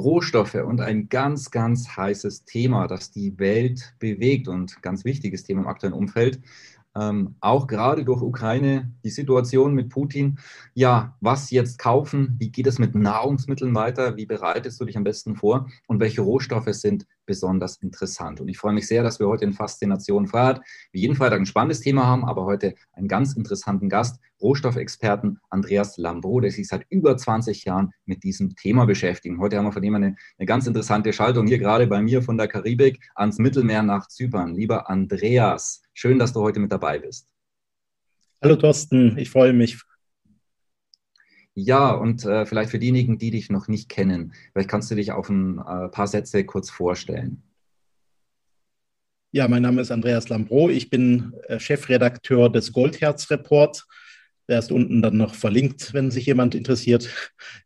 Rohstoffe und ein ganz, ganz heißes Thema, das die Welt bewegt und ganz wichtiges Thema im aktuellen Umfeld. Ähm, auch gerade durch Ukraine, die Situation mit Putin. Ja, was jetzt kaufen? Wie geht es mit Nahrungsmitteln weiter? Wie bereitest du dich am besten vor? Und welche Rohstoffe sind besonders interessant? Und ich freue mich sehr, dass wir heute in Faszination Freiheit wie jeden Freitag ein spannendes Thema haben, aber heute einen ganz interessanten Gast, Rohstoffexperten Andreas Lambro, der sich seit über 20 Jahren mit diesem Thema beschäftigt. Heute haben wir von ihm eine, eine ganz interessante Schaltung hier gerade bei mir von der Karibik ans Mittelmeer nach Zypern. Lieber Andreas, Schön, dass du heute mit dabei bist. Hallo Thorsten, ich freue mich. Ja, und äh, vielleicht für diejenigen, die dich noch nicht kennen, vielleicht kannst du dich auf ein äh, paar Sätze kurz vorstellen. Ja, mein Name ist Andreas Lambro. Ich bin äh, Chefredakteur des Goldherz Report. Der ist unten dann noch verlinkt, wenn sich jemand interessiert,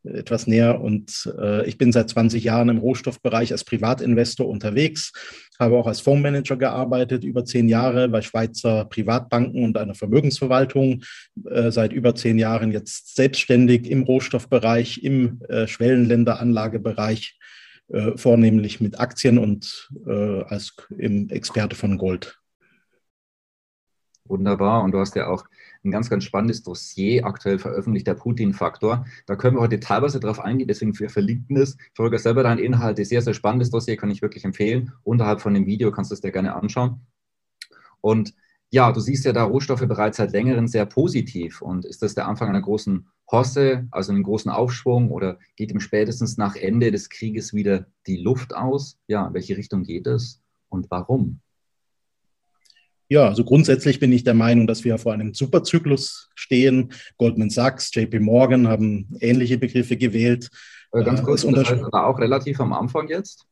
etwas näher. Und äh, ich bin seit 20 Jahren im Rohstoffbereich als Privatinvestor unterwegs, habe auch als Fondsmanager gearbeitet, über zehn Jahre bei Schweizer Privatbanken und einer Vermögensverwaltung, äh, seit über zehn Jahren jetzt selbstständig im Rohstoffbereich, im äh, Schwellenländeranlagebereich, äh, vornehmlich mit Aktien und äh, als Experte von Gold. Wunderbar. Und du hast ja auch ein ganz, ganz spannendes Dossier aktuell veröffentlicht, der Putin-Faktor. Da können wir heute teilweise drauf eingehen, deswegen wir verlinken es. Folge selber deine Inhalte. Sehr, sehr spannendes Dossier, kann ich wirklich empfehlen. Unterhalb von dem Video kannst du es dir gerne anschauen. Und ja, du siehst ja da Rohstoffe bereits seit längerem sehr positiv. Und ist das der Anfang einer großen Hosse, also einem großen Aufschwung, oder geht ihm spätestens nach Ende des Krieges wieder die Luft aus? Ja, in welche Richtung geht es und warum? Ja, also grundsätzlich bin ich der Meinung, dass wir vor einem Superzyklus stehen. Goldman Sachs, JP Morgan haben ähnliche Begriffe gewählt. Äh, ganz kurz, das heißt auch relativ am Anfang jetzt,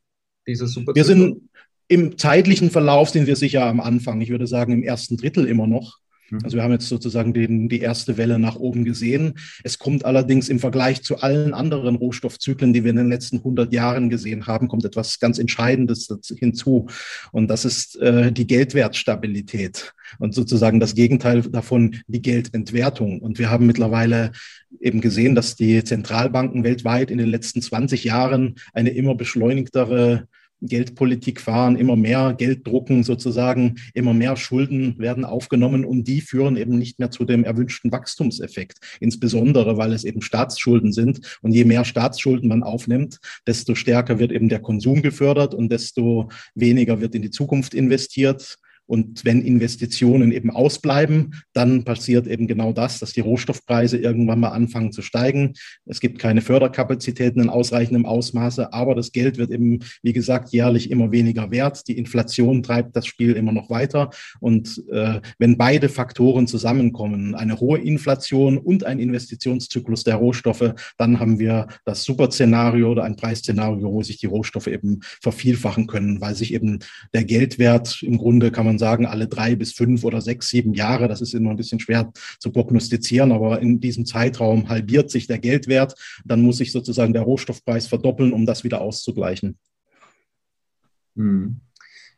dieses Superzyklus? Wir sind im zeitlichen Verlauf sind wir sicher am Anfang. Ich würde sagen, im ersten Drittel immer noch. Mhm. Also wir haben jetzt sozusagen den, die erste Welle nach oben gesehen. Es kommt allerdings im Vergleich zu allen anderen Rohstoffzyklen, die wir in den letzten 100 Jahren gesehen haben, kommt etwas ganz Entscheidendes hinzu. Und das ist äh, die Geldwertstabilität und sozusagen das Gegenteil davon, die Geldentwertung. Und wir haben mittlerweile eben gesehen, dass die Zentralbanken weltweit in den letzten 20 Jahren eine immer beschleunigtere Geldpolitik fahren, immer mehr Geld drucken sozusagen, immer mehr Schulden werden aufgenommen und die führen eben nicht mehr zu dem erwünschten Wachstumseffekt. Insbesondere, weil es eben Staatsschulden sind und je mehr Staatsschulden man aufnimmt, desto stärker wird eben der Konsum gefördert und desto weniger wird in die Zukunft investiert. Und wenn Investitionen eben ausbleiben, dann passiert eben genau das, dass die Rohstoffpreise irgendwann mal anfangen zu steigen. Es gibt keine Förderkapazitäten in ausreichendem Ausmaße, aber das Geld wird eben, wie gesagt, jährlich immer weniger wert. Die Inflation treibt das Spiel immer noch weiter. Und äh, wenn beide Faktoren zusammenkommen, eine hohe Inflation und ein Investitionszyklus der Rohstoffe, dann haben wir das Superszenario oder ein Preisszenario, wo sich die Rohstoffe eben vervielfachen können, weil sich eben der Geldwert im Grunde kann man man sagen, alle drei bis fünf oder sechs, sieben Jahre. Das ist immer ein bisschen schwer zu prognostizieren, aber in diesem Zeitraum halbiert sich der Geldwert. Dann muss sich sozusagen der Rohstoffpreis verdoppeln, um das wieder auszugleichen. Hm.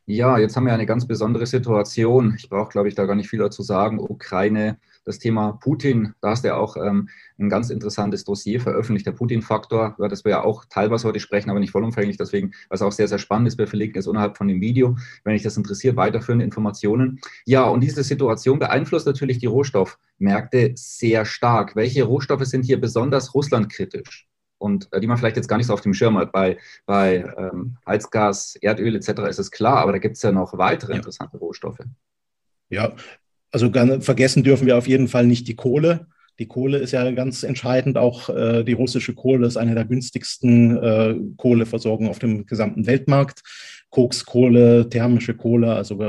Ja, jetzt haben wir eine ganz besondere Situation. Ich brauche, glaube ich, da gar nicht viel dazu sagen. Ukraine, das Thema Putin, da hast du ja auch ähm, ein ganz interessantes Dossier veröffentlicht, der Putin-Faktor, über das wir ja auch teilweise heute sprechen, aber nicht vollumfänglich. Deswegen, was auch sehr, sehr spannend ist, wir verlinken es unterhalb von dem Video, wenn dich das interessiert, weiterführende Informationen. Ja, und diese Situation beeinflusst natürlich die Rohstoffmärkte sehr stark. Welche Rohstoffe sind hier besonders russlandkritisch? und äh, die man vielleicht jetzt gar nicht so auf dem Schirm hat. Bei, bei ähm, Heizgas, Erdöl etc. ist es klar, aber da gibt es ja noch weitere ja. interessante Rohstoffe. Ja, also vergessen dürfen wir auf jeden Fall nicht die Kohle. Die Kohle ist ja ganz entscheidend. Auch äh, die russische Kohle ist eine der günstigsten äh, Kohleversorgungen auf dem gesamten Weltmarkt. Kokskohle, thermische Kohle, also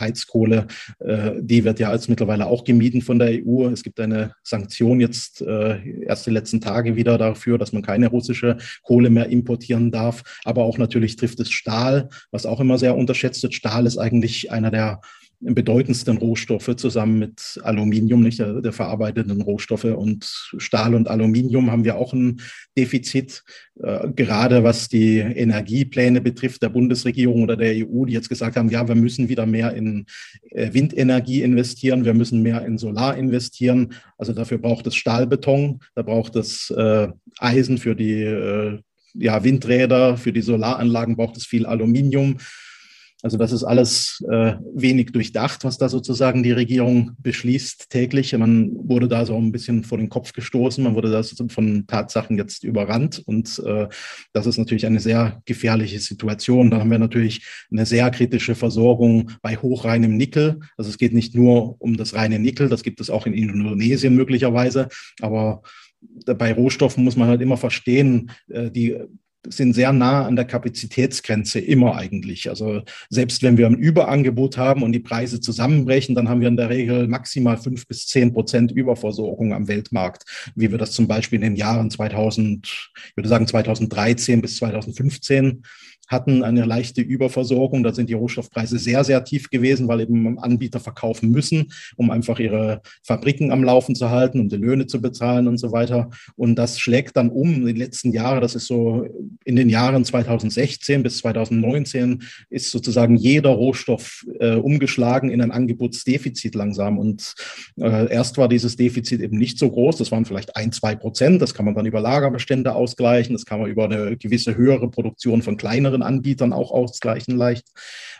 Heizkohle, äh, die wird ja als mittlerweile auch gemieden von der EU. Es gibt eine Sanktion jetzt äh, erst die letzten Tage wieder dafür, dass man keine russische Kohle mehr importieren darf. Aber auch natürlich trifft es Stahl, was auch immer sehr unterschätzt wird. Stahl ist eigentlich einer der bedeutendsten Rohstoffe zusammen mit Aluminium, nicht der, der, verarbeiteten Rohstoffe. Und Stahl und Aluminium haben wir auch ein Defizit, äh, gerade was die Energiepläne betrifft der Bundesregierung oder der EU, die jetzt gesagt haben, ja, wir müssen wieder mehr in äh, Windenergie investieren, wir müssen mehr in Solar investieren. Also dafür braucht es Stahlbeton, da braucht es äh, Eisen für die äh, ja, Windräder, für die Solaranlagen braucht es viel Aluminium. Also das ist alles äh, wenig durchdacht, was da sozusagen die Regierung beschließt täglich. Man wurde da so ein bisschen vor den Kopf gestoßen, man wurde da von Tatsachen jetzt überrannt und äh, das ist natürlich eine sehr gefährliche Situation. Dann haben wir natürlich eine sehr kritische Versorgung bei hochreinem Nickel. Also es geht nicht nur um das reine Nickel, das gibt es auch in Indonesien möglicherweise, aber bei Rohstoffen muss man halt immer verstehen, äh, die sind sehr nah an der Kapazitätsgrenze immer eigentlich. Also selbst wenn wir ein Überangebot haben und die Preise zusammenbrechen, dann haben wir in der Regel maximal fünf bis zehn Prozent Überversorgung am Weltmarkt, wie wir das zum Beispiel in den Jahren 2000, ich würde sagen 2013 bis 2015 hatten eine leichte Überversorgung. Da sind die Rohstoffpreise sehr, sehr tief gewesen, weil eben Anbieter verkaufen müssen, um einfach ihre Fabriken am Laufen zu halten, um die Löhne zu bezahlen und so weiter. Und das schlägt dann um in den letzten Jahren. Das ist so in den Jahren 2016 bis 2019 ist sozusagen jeder Rohstoff äh, umgeschlagen in ein Angebotsdefizit langsam. Und äh, erst war dieses Defizit eben nicht so groß. Das waren vielleicht ein, zwei Prozent. Das kann man dann über Lagerbestände ausgleichen. Das kann man über eine gewisse höhere Produktion von kleineren anderen Anbietern auch ausgleichen leicht.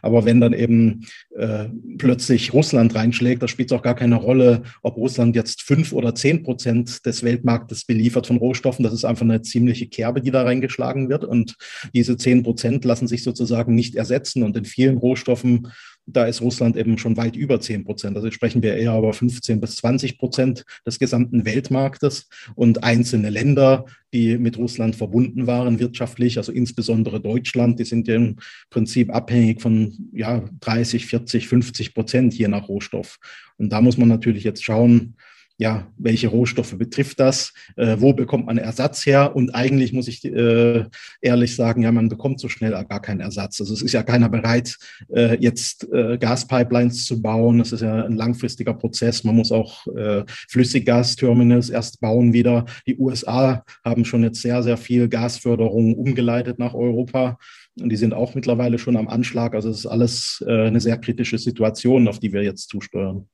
Aber wenn dann eben äh, plötzlich Russland reinschlägt, da spielt es auch gar keine Rolle, ob Russland jetzt fünf oder zehn Prozent des Weltmarktes beliefert von Rohstoffen. Das ist einfach eine ziemliche Kerbe, die da reingeschlagen wird. Und diese zehn Prozent lassen sich sozusagen nicht ersetzen. Und in vielen Rohstoffen da ist Russland eben schon weit über 10 Prozent. Also sprechen wir eher über 15 bis 20 Prozent des gesamten Weltmarktes und einzelne Länder, die mit Russland verbunden waren wirtschaftlich, also insbesondere Deutschland, die sind ja im Prinzip abhängig von ja, 30, 40, 50 Prozent je nach Rohstoff. Und da muss man natürlich jetzt schauen, ja, welche Rohstoffe betrifft das? Äh, wo bekommt man Ersatz her? Und eigentlich muss ich äh, ehrlich sagen, ja, man bekommt so schnell gar keinen Ersatz. Also es ist ja keiner bereit, äh, jetzt äh, Gaspipelines zu bauen. Das ist ja ein langfristiger Prozess. Man muss auch äh, Flüssiggasterminals erst bauen wieder. Die USA haben schon jetzt sehr, sehr viel Gasförderung umgeleitet nach Europa. Und die sind auch mittlerweile schon am Anschlag. Also es ist alles äh, eine sehr kritische Situation, auf die wir jetzt zusteuern.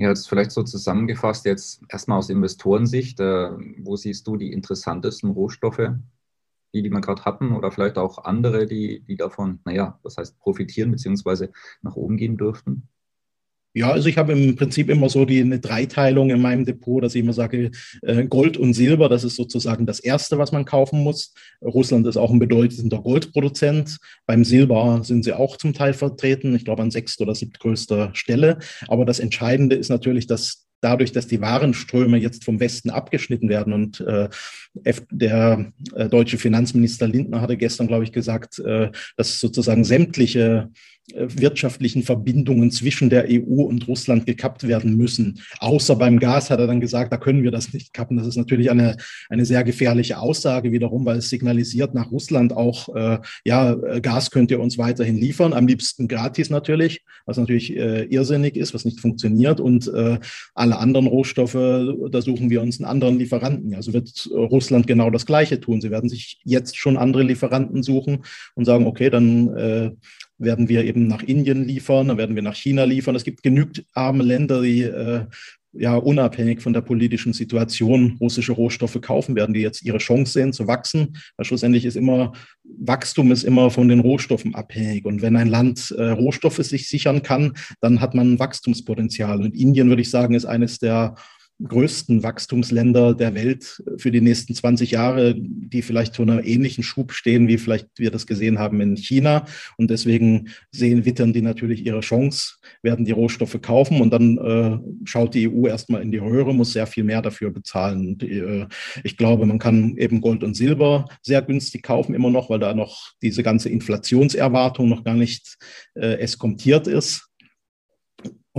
Ja, jetzt vielleicht so zusammengefasst, jetzt erstmal aus Investorensicht, äh, wo siehst du die interessantesten Rohstoffe, die, die wir gerade hatten, oder vielleicht auch andere, die, die davon, naja, das heißt profitieren bzw. nach oben gehen dürften? Ja, also ich habe im Prinzip immer so die eine Dreiteilung in meinem Depot, dass ich immer sage, äh, Gold und Silber, das ist sozusagen das Erste, was man kaufen muss. Russland ist auch ein bedeutender Goldproduzent. Beim Silber sind sie auch zum Teil vertreten, ich glaube an sechster oder siebtgrößter Stelle. Aber das Entscheidende ist natürlich, dass dadurch, dass die Warenströme jetzt vom Westen abgeschnitten werden und äh, der äh, deutsche Finanzminister Lindner hatte gestern, glaube ich, gesagt, äh, dass sozusagen sämtliche wirtschaftlichen Verbindungen zwischen der EU und Russland gekappt werden müssen. Außer beim Gas hat er dann gesagt, da können wir das nicht kappen. Das ist natürlich eine, eine sehr gefährliche Aussage wiederum, weil es signalisiert nach Russland auch, äh, ja, Gas könnt ihr uns weiterhin liefern, am liebsten gratis natürlich, was natürlich äh, irrsinnig ist, was nicht funktioniert. Und äh, alle anderen Rohstoffe, da suchen wir uns einen anderen Lieferanten. Also wird Russland genau das Gleiche tun. Sie werden sich jetzt schon andere Lieferanten suchen und sagen, okay, dann äh, werden wir eben nach Indien liefern, dann werden wir nach China liefern. Es gibt genügend arme Länder, die äh, ja unabhängig von der politischen Situation russische Rohstoffe kaufen werden, die jetzt ihre Chance sehen zu wachsen. Weil schlussendlich ist immer Wachstum ist immer von den Rohstoffen abhängig. Und wenn ein Land äh, Rohstoffe sich sichern kann, dann hat man ein Wachstumspotenzial. Und Indien, würde ich sagen, ist eines der größten Wachstumsländer der Welt für die nächsten 20 Jahre, die vielleicht zu einer ähnlichen Schub stehen, wie vielleicht wir das gesehen haben in China. Und deswegen sehen, wittern die natürlich ihre Chance, werden die Rohstoffe kaufen und dann äh, schaut die EU erstmal in die Röhre, muss sehr viel mehr dafür bezahlen. Und, äh, ich glaube, man kann eben Gold und Silber sehr günstig kaufen, immer noch, weil da noch diese ganze Inflationserwartung noch gar nicht äh, eskontiert ist.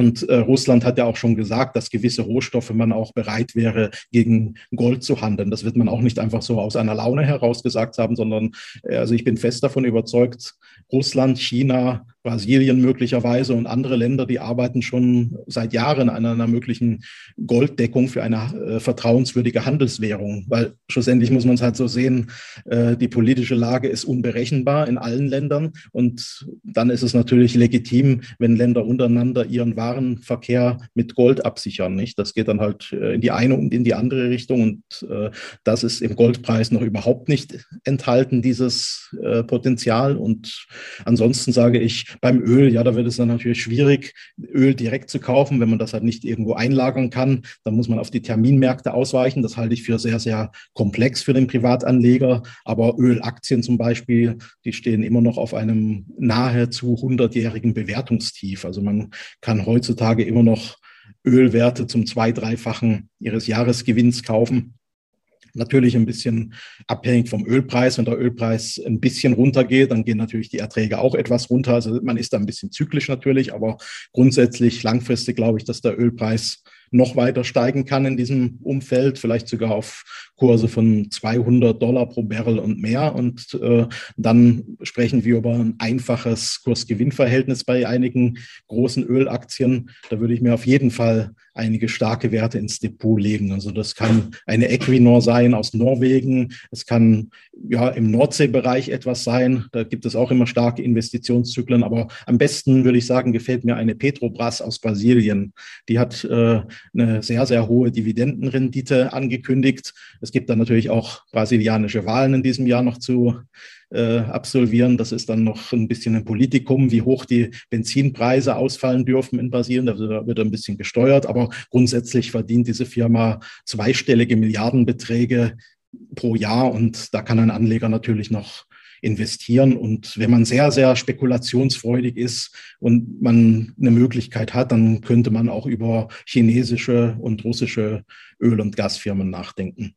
Und äh, Russland hat ja auch schon gesagt, dass gewisse Rohstoffe man auch bereit wäre, gegen Gold zu handeln. Das wird man auch nicht einfach so aus einer Laune heraus gesagt haben, sondern äh, also ich bin fest davon überzeugt, Russland, China, Brasilien möglicherweise und andere Länder, die arbeiten schon seit Jahren an einer möglichen Golddeckung für eine äh, vertrauenswürdige Handelswährung. Weil schlussendlich muss man es halt so sehen, äh, die politische Lage ist unberechenbar in allen Ländern. Und dann ist es natürlich legitim, wenn Länder untereinander ihren Warenverkehr mit Gold absichern. Nicht? Das geht dann halt äh, in die eine und in die andere Richtung. Und äh, das ist im Goldpreis noch überhaupt nicht enthalten, dieses äh, Potenzial. Und ansonsten sage ich, beim Öl, ja, da wird es dann natürlich schwierig, Öl direkt zu kaufen, wenn man das halt nicht irgendwo einlagern kann. Dann muss man auf die Terminmärkte ausweichen. Das halte ich für sehr, sehr komplex für den Privatanleger. Aber Ölaktien zum Beispiel, die stehen immer noch auf einem nahezu 100-jährigen Bewertungstief. Also man kann heutzutage immer noch Ölwerte zum zwei-, dreifachen ihres Jahresgewinns kaufen. Natürlich ein bisschen abhängig vom Ölpreis. Wenn der Ölpreis ein bisschen runtergeht, dann gehen natürlich die Erträge auch etwas runter. Also man ist da ein bisschen zyklisch natürlich, aber grundsätzlich langfristig glaube ich, dass der Ölpreis noch weiter steigen kann in diesem Umfeld, vielleicht sogar auf Kurse von 200 Dollar pro Barrel und mehr. Und äh, dann sprechen wir über ein einfaches Kurs-Gewinn-Verhältnis bei einigen großen Ölaktien. Da würde ich mir auf jeden Fall einige starke Werte ins Depot legen. Also das kann eine Equinor sein aus Norwegen. Es kann ja im Nordseebereich etwas sein. Da gibt es auch immer starke Investitionszyklen. Aber am besten würde ich sagen, gefällt mir eine Petrobras aus Brasilien. Die hat äh, eine sehr, sehr hohe Dividendenrendite angekündigt. Es gibt dann natürlich auch brasilianische Wahlen in diesem Jahr noch zu äh, absolvieren. Das ist dann noch ein bisschen ein Politikum, wie hoch die Benzinpreise ausfallen dürfen in Brasilien. Da wird ein bisschen gesteuert, aber grundsätzlich verdient diese Firma zweistellige Milliardenbeträge pro Jahr und da kann ein Anleger natürlich noch investieren. Und wenn man sehr, sehr spekulationsfreudig ist und man eine Möglichkeit hat, dann könnte man auch über chinesische und russische Öl- und Gasfirmen nachdenken.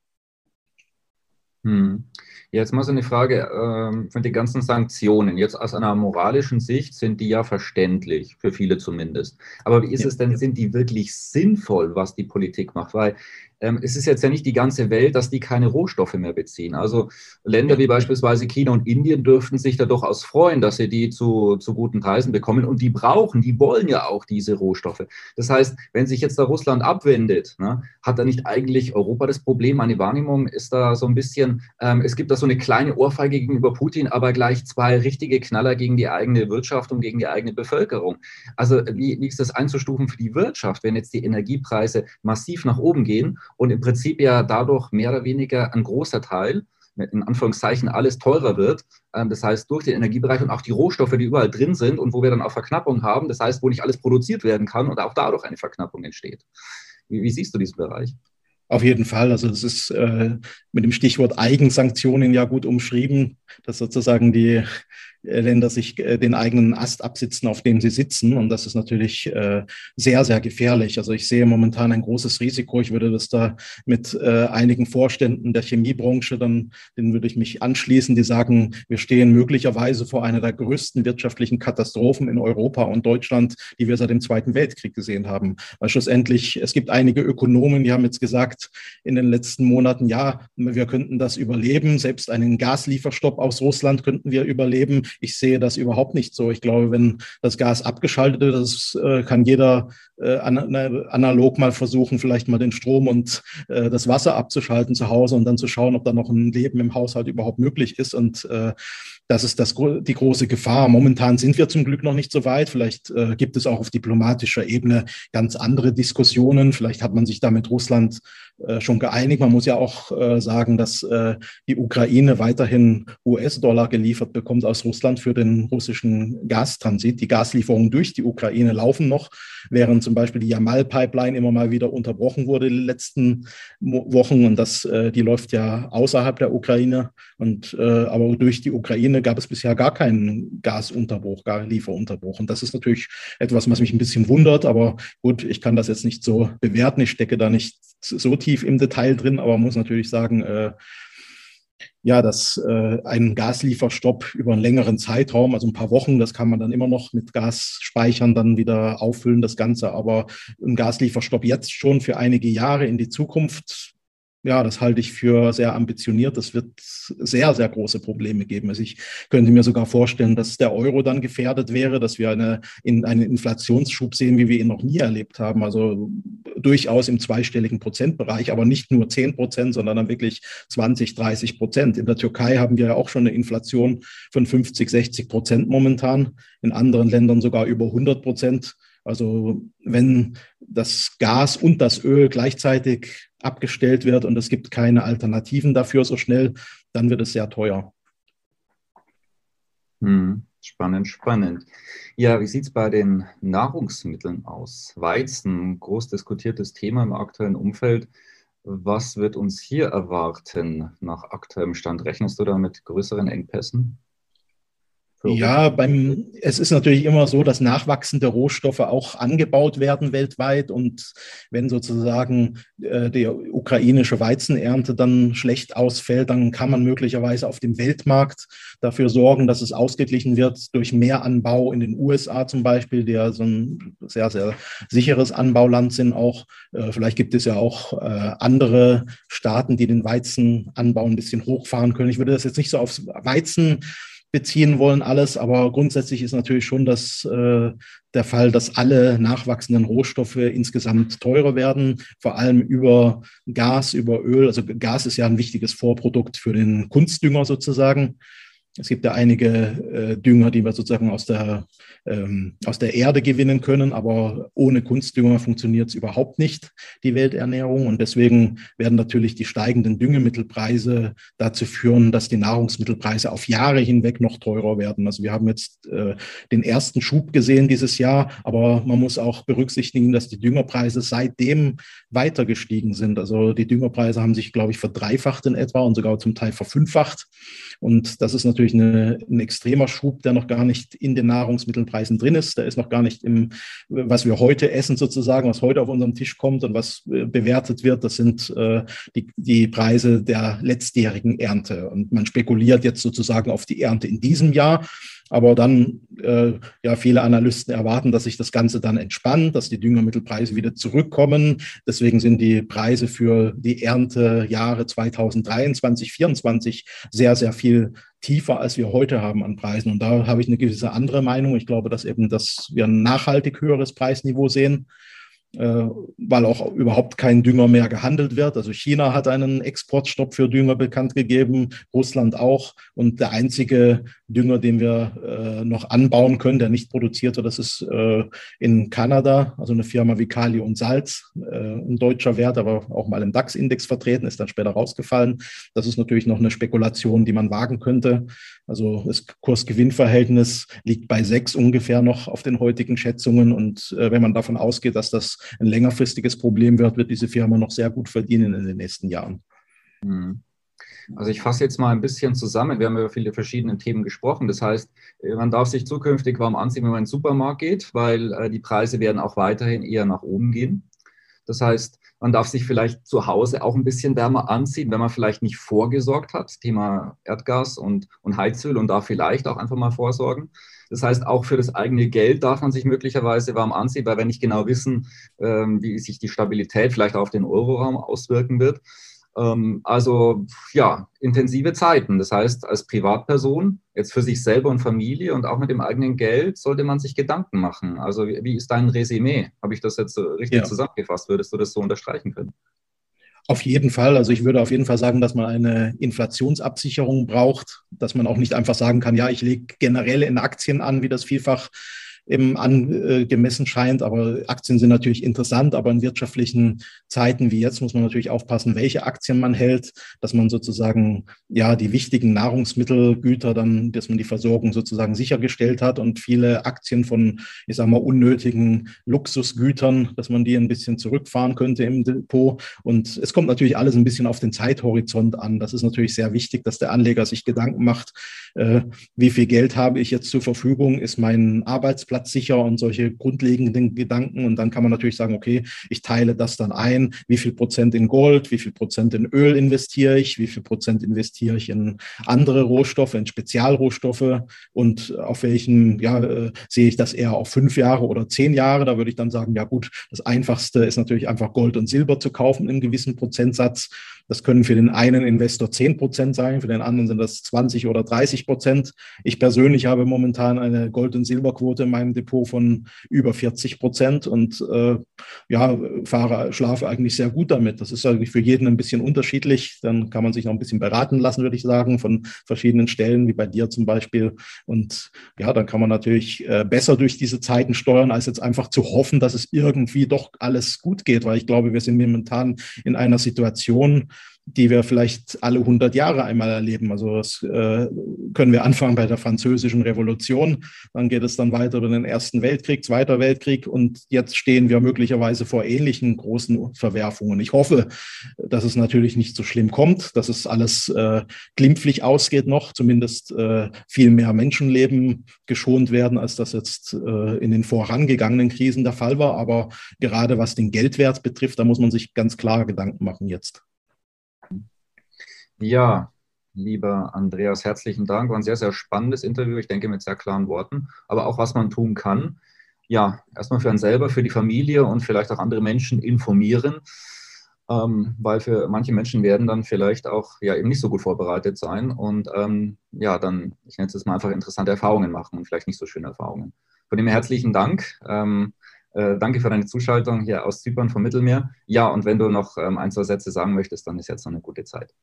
Hm. Jetzt mal so eine Frage ähm, von den ganzen Sanktionen. Jetzt aus einer moralischen Sicht sind die ja verständlich, für viele zumindest. Aber wie ist ja, es denn, ja. sind die wirklich sinnvoll, was die Politik macht? Weil ähm, es ist jetzt ja nicht die ganze Welt, dass die keine Rohstoffe mehr beziehen. Also Länder wie beispielsweise China und Indien dürften sich da durchaus freuen, dass sie die zu, zu guten Preisen bekommen. Und die brauchen, die wollen ja auch diese Rohstoffe. Das heißt, wenn sich jetzt da Russland abwendet, ne, hat da nicht eigentlich Europa das Problem? Meine Wahrnehmung ist da so ein bisschen, ähm, es gibt da so eine kleine Ohrfeige gegenüber Putin, aber gleich zwei richtige Knaller gegen die eigene Wirtschaft und gegen die eigene Bevölkerung. Also wie, wie ist das einzustufen für die Wirtschaft, wenn jetzt die Energiepreise massiv nach oben gehen und im Prinzip ja dadurch mehr oder weniger ein großer Teil, in Anführungszeichen alles teurer wird. Ähm, das heißt, durch den Energiebereich und auch die Rohstoffe, die überall drin sind und wo wir dann auch Verknappung haben, das heißt, wo nicht alles produziert werden kann und auch dadurch eine Verknappung entsteht. Wie, wie siehst du diesen Bereich? Auf jeden Fall. Also das ist äh, mit dem Stichwort Eigensanktionen ja gut umschrieben, dass sozusagen die äh, Länder sich äh, den eigenen Ast absitzen, auf dem sie sitzen. Und das ist natürlich äh, sehr, sehr gefährlich. Also ich sehe momentan ein großes Risiko. Ich würde das da mit einigen Vorständen der Chemiebranche, dann, denen würde ich mich anschließen, die sagen, wir stehen möglicherweise vor einer der größten wirtschaftlichen Katastrophen in Europa und Deutschland, die wir seit dem Zweiten Weltkrieg gesehen haben. Weil schlussendlich, es gibt einige Ökonomen, die haben jetzt gesagt in den letzten Monaten, ja, wir könnten das überleben. Selbst einen Gaslieferstopp aus Russland könnten wir überleben. Ich sehe das überhaupt nicht so. Ich glaube, wenn das Gas abgeschaltet ist, das äh, kann jeder äh, analog mal versuchen, vielleicht mal den Strom und äh, das Wasser abzuschalten zu Hause und dann zu schauen, ob da noch ein Leben im Haushalt überhaupt möglich ist. Und äh, das ist das, die große Gefahr. Momentan sind wir zum Glück noch nicht so weit. Vielleicht äh, gibt es auch auf diplomatischer Ebene ganz andere Diskussionen. Vielleicht hat man sich da mit Russland äh, schon geeinigt. Man muss ja auch äh, sagen, dass äh, die Ukraine weiterhin US-Dollar geliefert bekommt aus Russland für den russischen Gastransit. Die Gaslieferungen durch die Ukraine laufen noch, während zum Beispiel die Jamal-Pipeline immer mal wieder unterbrochen wurde in den letzten Wochen. Und das, äh, die läuft ja außerhalb der Ukraine. Und, äh, aber durch die Ukraine gab es bisher gar keinen Gasunterbruch, gar Lieferunterbruch. Und das ist natürlich etwas, was mich ein bisschen wundert. Aber gut, ich kann das jetzt nicht so bewerten. Ich stecke da nicht so tief im Detail drin, aber muss natürlich sagen, äh, ja, dass äh, ein Gaslieferstopp über einen längeren Zeitraum, also ein paar Wochen, das kann man dann immer noch mit Gasspeichern dann wieder auffüllen, das Ganze. Aber ein Gaslieferstopp jetzt schon für einige Jahre in die Zukunft, ja, das halte ich für sehr ambitioniert. Das wird sehr, sehr große Probleme geben. Also ich könnte mir sogar vorstellen, dass der Euro dann gefährdet wäre, dass wir eine, in, einen Inflationsschub sehen, wie wir ihn noch nie erlebt haben. Also durchaus im zweistelligen Prozentbereich, aber nicht nur 10 Prozent, sondern dann wirklich 20, 30 Prozent. In der Türkei haben wir ja auch schon eine Inflation von 50, 60 Prozent momentan. In anderen Ländern sogar über 100 Prozent. Also wenn das Gas und das Öl gleichzeitig abgestellt wird und es gibt keine Alternativen dafür so schnell, dann wird es sehr teuer. Hm, spannend, spannend. Ja, wie sieht es bei den Nahrungsmitteln aus? Weizen, groß diskutiertes Thema im aktuellen Umfeld. Was wird uns hier erwarten nach aktuellem Stand? Rechnest du da mit größeren Engpässen? Ja, beim, es ist natürlich immer so, dass nachwachsende Rohstoffe auch angebaut werden weltweit. Und wenn sozusagen äh, die ukrainische Weizenernte dann schlecht ausfällt, dann kann man möglicherweise auf dem Weltmarkt dafür sorgen, dass es ausgeglichen wird durch mehr Anbau in den USA zum Beispiel, die ja so ein sehr, sehr sicheres Anbauland sind auch. Äh, vielleicht gibt es ja auch äh, andere Staaten, die den Weizenanbau ein bisschen hochfahren können. Ich würde das jetzt nicht so aufs Weizen beziehen wollen, alles. Aber grundsätzlich ist natürlich schon das, äh, der Fall, dass alle nachwachsenden Rohstoffe insgesamt teurer werden, vor allem über Gas, über Öl. Also Gas ist ja ein wichtiges Vorprodukt für den Kunstdünger sozusagen. Es gibt ja einige äh, Dünger, die wir sozusagen aus der, ähm, aus der Erde gewinnen können, aber ohne Kunstdünger funktioniert es überhaupt nicht, die Welternährung. Und deswegen werden natürlich die steigenden Düngemittelpreise dazu führen, dass die Nahrungsmittelpreise auf Jahre hinweg noch teurer werden. Also wir haben jetzt äh, den ersten Schub gesehen dieses Jahr, aber man muss auch berücksichtigen, dass die Düngerpreise seitdem weiter gestiegen sind. Also die Düngerpreise haben sich, glaube ich, verdreifacht in etwa und sogar zum Teil verfünffacht. Und das ist natürlich eine, ein extremer Schub, der noch gar nicht in den Nahrungsmittelpreisen drin ist. Der ist noch gar nicht im, was wir heute essen sozusagen, was heute auf unserem Tisch kommt und was äh, bewertet wird. Das sind äh, die, die Preise der letztjährigen Ernte. Und man spekuliert jetzt sozusagen auf die Ernte in diesem Jahr. Aber dann, äh, ja, viele Analysten erwarten, dass sich das Ganze dann entspannt, dass die Düngermittelpreise wieder zurückkommen. Deswegen sind die Preise für die Erntejahre 2023, 2024 sehr, sehr viel tiefer, als wir heute haben an Preisen. Und da habe ich eine gewisse andere Meinung. Ich glaube, dass eben, dass wir ein nachhaltig höheres Preisniveau sehen weil auch überhaupt kein Dünger mehr gehandelt wird. Also China hat einen Exportstopp für Dünger bekannt gegeben, Russland auch. Und der einzige Dünger, den wir äh, noch anbauen können, der nicht produziert wird, das ist äh, in Kanada, also eine Firma wie Kali und Salz, äh, ein deutscher Wert, aber auch mal im DAX-Index vertreten, ist dann später rausgefallen. Das ist natürlich noch eine Spekulation, die man wagen könnte. Also das Kurs-Gewinn-Verhältnis liegt bei sechs ungefähr noch auf den heutigen Schätzungen. Und äh, wenn man davon ausgeht, dass das ein längerfristiges Problem wird, wird diese Firma noch sehr gut verdienen in den nächsten Jahren. Mhm. Also ich fasse jetzt mal ein bisschen zusammen. Wir haben über viele verschiedene Themen gesprochen. Das heißt, äh, man darf sich zukünftig warm anziehen, wenn man in den Supermarkt geht, weil äh, die Preise werden auch weiterhin eher nach oben gehen. Das heißt, man darf sich vielleicht zu Hause auch ein bisschen wärmer anziehen, wenn man vielleicht nicht vorgesorgt hat, Thema Erdgas und, und Heizöl und da vielleicht auch einfach mal vorsorgen. Das heißt, auch für das eigene Geld darf man sich möglicherweise warm anziehen, weil wir nicht genau wissen, ähm, wie sich die Stabilität vielleicht auf den Euroraum auswirken wird. Ähm, also ja, intensive Zeiten. Das heißt, als Privatperson, jetzt für sich selber und Familie und auch mit dem eigenen Geld, sollte man sich Gedanken machen. Also wie, ist dein Resümee? Habe ich das jetzt richtig ja. zusammengefasst? Würdest du das so unterstreichen können? Auf jeden Fall. Also ich würde auf jeden Fall sagen, dass man eine Inflationsabsicherung braucht, dass man auch nicht einfach sagen kann, ja, ich lege generell in Aktien an, wie das vielfach eben angemessen scheint. Aber Aktien sind natürlich interessant, aber in wirtschaftlichen Zeiten wie jetzt muss man natürlich aufpassen, welche Aktien man hält, dass man sozusagen ja die wichtigen Nahrungsmittelgüter dann, dass man die Versorgung sozusagen sichergestellt hat und viele Aktien von, ich sag mal, unnötigen Luxusgütern, dass man die ein bisschen zurückfahren könnte im Depot. Und es kommt natürlich alles ein bisschen auf den Zeithorizont an. Das ist natürlich sehr wichtig, dass der Anleger sich Gedanken macht, äh, wie viel Geld habe ich jetzt zur Verfügung, ist mein Arbeitsplatz sicher und solche grundlegenden Gedanken. Und dann kann man natürlich sagen, okay, ich teile das dann ein, wie viel Prozent in Gold, wie viel Prozent in Öl investiere ich, wie viel Prozent investiere ich in andere Rohstoffe, in Spezialrohstoffe und auf welchen, ja, äh, sehe ich das eher auf fünf Jahre oder zehn Jahre. Da würde ich dann sagen, ja gut, das Einfachste ist natürlich einfach Gold und Silber zu kaufen in gewissen Prozentsatz. Das können für den einen Investor 10 Prozent sein, für den anderen sind das 20 oder 30 Prozent. Ich persönlich habe momentan eine Gold- und Silberquote in meinem Depot von über 40 Prozent und äh, ja, fahre, schlafe eigentlich sehr gut damit. Das ist eigentlich für jeden ein bisschen unterschiedlich. Dann kann man sich noch ein bisschen beraten lassen, würde ich sagen, von verschiedenen Stellen, wie bei dir zum Beispiel. Und ja, dann kann man natürlich äh, besser durch diese Zeiten steuern, als jetzt einfach zu hoffen, dass es irgendwie doch alles gut geht, weil ich glaube, wir sind momentan in einer Situation, die wir vielleicht alle 100 Jahre einmal erleben. Also das äh, können wir anfangen bei der Französischen Revolution, dann geht es dann weiter über den Ersten Weltkrieg, Zweiter Weltkrieg und jetzt stehen wir möglicherweise vor ähnlichen großen Verwerfungen. Ich hoffe, dass es natürlich nicht so schlimm kommt, dass es alles äh, glimpflich ausgeht noch, zumindest äh, viel mehr Menschenleben geschont werden, als das jetzt äh, in den vorangegangenen Krisen der Fall war. Aber gerade was den Geldwert betrifft, da muss man sich ganz klar Gedanken machen jetzt. Ja, lieber Andreas, herzlichen Dank. War ein sehr, sehr spannendes Interview. Ich denke mit sehr klaren Worten, aber auch was man tun kann. Ja, erstmal für einen selber, für die Familie und vielleicht auch andere Menschen informieren, ähm, weil für manche Menschen werden dann vielleicht auch ja eben nicht so gut vorbereitet sein und ähm, ja, dann, ich nenne es mal einfach interessante Erfahrungen machen und vielleicht nicht so schöne Erfahrungen. Von dem her herzlichen Dank. Ähm, äh, danke für deine Zuschaltung hier aus Zypern vom Mittelmeer. Ja, und wenn du noch ähm, ein, zwei Sätze sagen möchtest, dann ist jetzt noch eine gute Zeit.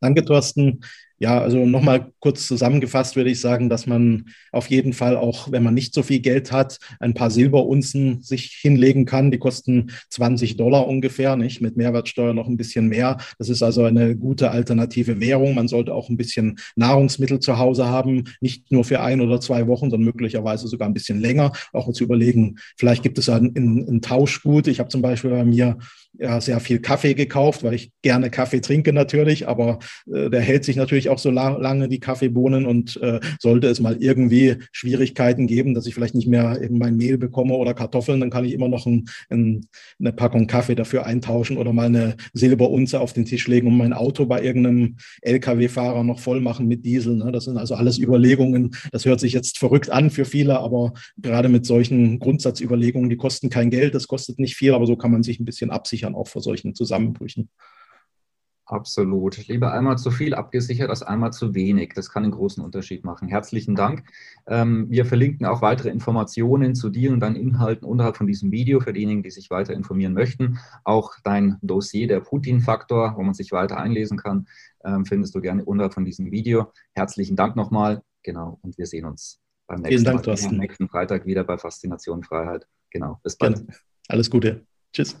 Danke, Thorsten. Ja, also nochmal kurz zusammengefasst würde ich sagen, dass man auf jeden Fall auch, wenn man nicht so viel Geld hat, ein paar Silberunzen sich hinlegen kann. Die kosten 20 Dollar ungefähr, nicht? Mit Mehrwertsteuer noch ein bisschen mehr. Das ist also eine gute alternative Währung. Man sollte auch ein bisschen Nahrungsmittel zu Hause haben, nicht nur für ein oder zwei Wochen, sondern möglicherweise sogar ein bisschen länger. Auch zu überlegen, vielleicht gibt es ein, ein, ein Tauschgut. Ich habe zum Beispiel bei mir ja, sehr viel Kaffee gekauft, weil ich gerne Kaffee trinke natürlich, aber äh, der hält sich natürlich auch so la lange, die Kaffeebohnen und äh, sollte es mal irgendwie Schwierigkeiten geben, dass ich vielleicht nicht mehr eben mein Mehl bekomme oder Kartoffeln, dann kann ich immer noch ein, ein, eine Packung Kaffee dafür eintauschen oder mal eine Silberunze auf den Tisch legen und mein Auto bei irgendeinem Lkw-Fahrer noch voll machen mit Diesel. Ne? Das sind also alles Überlegungen. Das hört sich jetzt verrückt an für viele, aber gerade mit solchen Grundsatzüberlegungen, die kosten kein Geld, das kostet nicht viel, aber so kann man sich ein bisschen absichern absichern, auch vor solchen Zusammenbrüchen. Absolut. Lieber einmal zu viel abgesichert als einmal zu wenig. Das kann einen großen Unterschied machen. Herzlichen Dank. Ähm, wir verlinken auch weitere Informationen zu dir und deinen Inhalten unterhalb von diesem Video für diejenigen, die sich weiter informieren möchten. Auch dein Dossier der Putin-Faktor, wo man sich weiter einlesen kann, ähm, findest du gerne unterhalb von diesem Video. Herzlichen Dank nochmal. Genau. Und wir sehen uns beim nächsten, Dank, Mal, am nächsten Freitag wieder bei Faszination Freiheit. Genau. Bis bald. Alles Gute. Tschüss.